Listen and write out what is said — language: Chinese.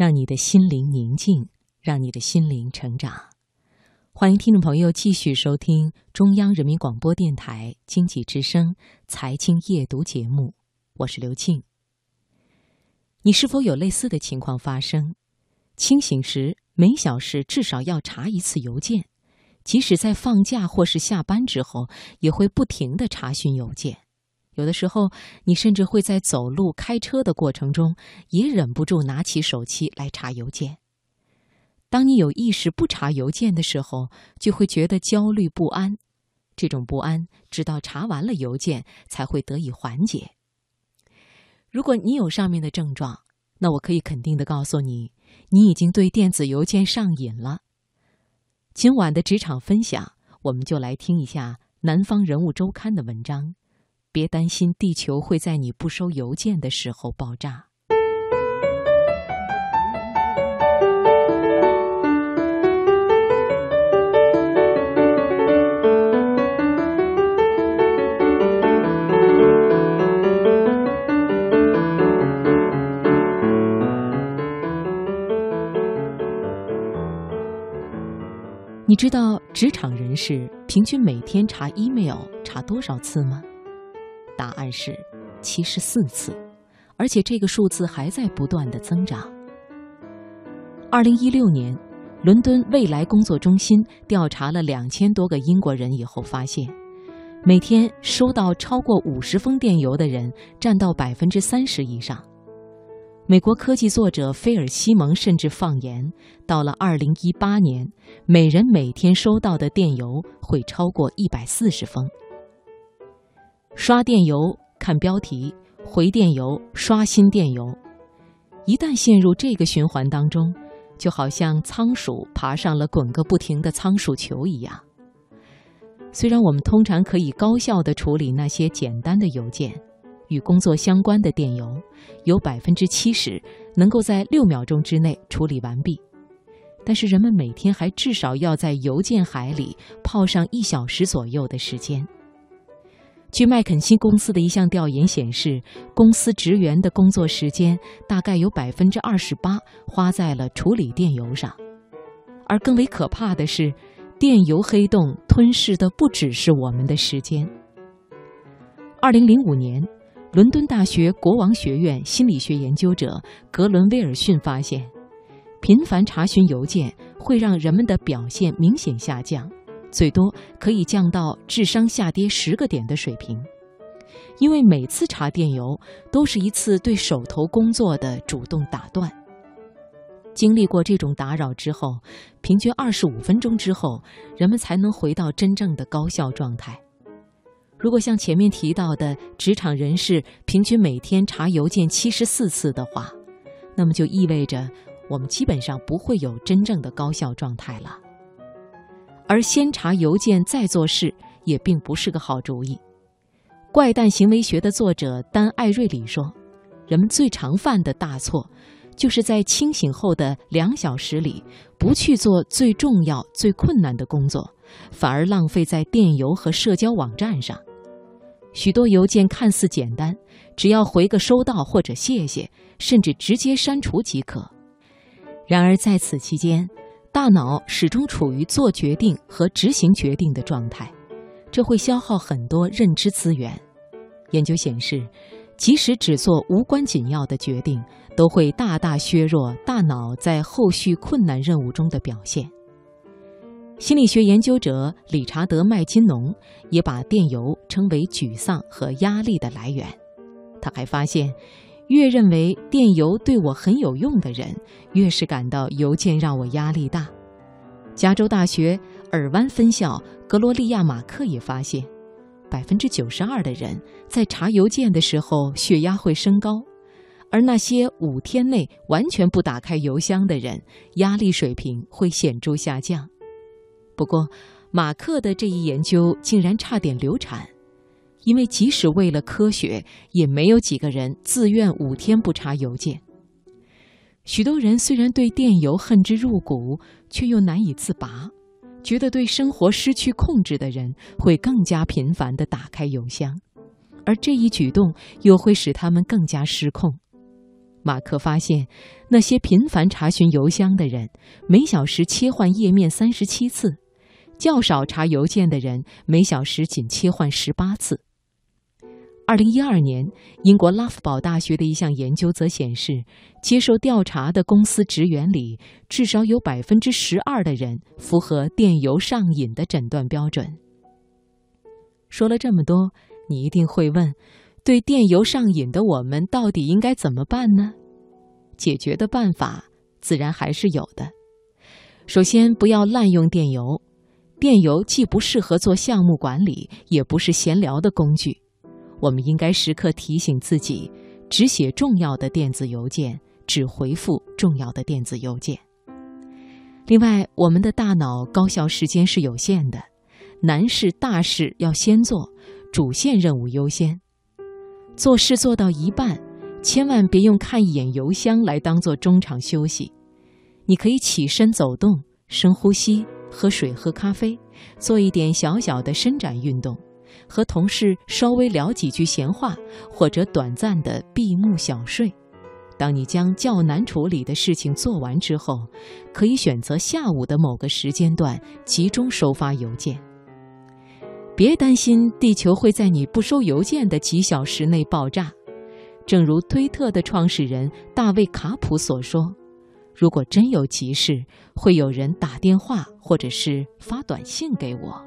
让你的心灵宁静，让你的心灵成长。欢迎听众朋友继续收听中央人民广播电台经济之声财经夜读节目，我是刘庆。你是否有类似的情况发生？清醒时每小时至少要查一次邮件，即使在放假或是下班之后，也会不停的查询邮件。有的时候，你甚至会在走路、开车的过程中，也忍不住拿起手机来查邮件。当你有意识不查邮件的时候，就会觉得焦虑不安。这种不安，直到查完了邮件才会得以缓解。如果你有上面的症状，那我可以肯定的告诉你，你已经对电子邮件上瘾了。今晚的职场分享，我们就来听一下《南方人物周刊》的文章。别担心，地球会在你不收邮件的时候爆炸。你知道职场人士平均每天查 email 查多少次吗？答案是七十四次，而且这个数字还在不断的增长。二零一六年，伦敦未来工作中心调查了两千多个英国人以后发现，每天收到超过五十封电邮的人占到百分之三十以上。美国科技作者菲尔·西蒙甚至放言，到了二零一八年，每人每天收到的电邮会超过一百四十封。刷电邮、看标题、回电邮、刷新电邮，一旦陷入这个循环当中，就好像仓鼠爬上了滚个不停的仓鼠球一样。虽然我们通常可以高效地处理那些简单的邮件，与工作相关的电邮，有百分之七十能够在六秒钟之内处理完毕，但是人们每天还至少要在邮件海里泡上一小时左右的时间。据麦肯锡公司的一项调研显示，公司职员的工作时间大概有百分之二十八花在了处理电邮上，而更为可怕的是，电邮黑洞吞噬的不只是我们的时间。二零零五年，伦敦大学国王学院心理学研究者格伦威尔逊发现，频繁查询邮件会让人们的表现明显下降。最多可以降到智商下跌十个点的水平，因为每次查电邮都是一次对手头工作的主动打断。经历过这种打扰之后，平均二十五分钟之后，人们才能回到真正的高效状态。如果像前面提到的职场人士平均每天查邮件七十四次的话，那么就意味着我们基本上不会有真正的高效状态了。而先查邮件再做事也并不是个好主意。怪诞行为学的作者丹·艾瑞里说：“人们最常犯的大错，就是在清醒后的两小时里不去做最重要、最困难的工作，反而浪费在电邮和社交网站上。许多邮件看似简单，只要回个收到或者谢谢，甚至直接删除即可。然而在此期间，大脑始终处于做决定和执行决定的状态，这会消耗很多认知资源。研究显示，即使只做无关紧要的决定，都会大大削弱大脑在后续困难任务中的表现。心理学研究者理查德·麦金农也把电邮称为沮丧和压力的来源。他还发现。越认为电邮对我很有用的人，越是感到邮件让我压力大。加州大学尔湾分校格罗利亚·马克也发现，百分之九十二的人在查邮件的时候血压会升高，而那些五天内完全不打开邮箱的人，压力水平会显著下降。不过，马克的这一研究竟然差点流产。因为即使为了科学，也没有几个人自愿五天不查邮件。许多人虽然对电邮恨之入骨，却又难以自拔，觉得对生活失去控制的人会更加频繁地打开邮箱，而这一举动又会使他们更加失控。马克发现，那些频繁查询邮箱的人，每小时切换页面三十七次；较少查邮件的人，每小时仅切换十八次。二零一二年，英国拉夫堡大学的一项研究则显示，接受调查的公司职员里，至少有百分之十二的人符合电邮上瘾的诊断标准。说了这么多，你一定会问：对电邮上瘾的我们，到底应该怎么办呢？解决的办法自然还是有的。首先，不要滥用电邮。电邮既不适合做项目管理，也不是闲聊的工具。我们应该时刻提醒自己，只写重要的电子邮件，只回复重要的电子邮件。另外，我们的大脑高效时间是有限的，难事大事要先做，主线任务优先。做事做到一半，千万别用看一眼邮箱来当做中场休息。你可以起身走动，深呼吸，喝水、喝咖啡，做一点小小的伸展运动。和同事稍微聊几句闲话，或者短暂的闭目小睡。当你将较难处理的事情做完之后，可以选择下午的某个时间段集中收发邮件。别担心地球会在你不收邮件的几小时内爆炸。正如推特的创始人大卫·卡普所说：“如果真有急事，会有人打电话或者是发短信给我。”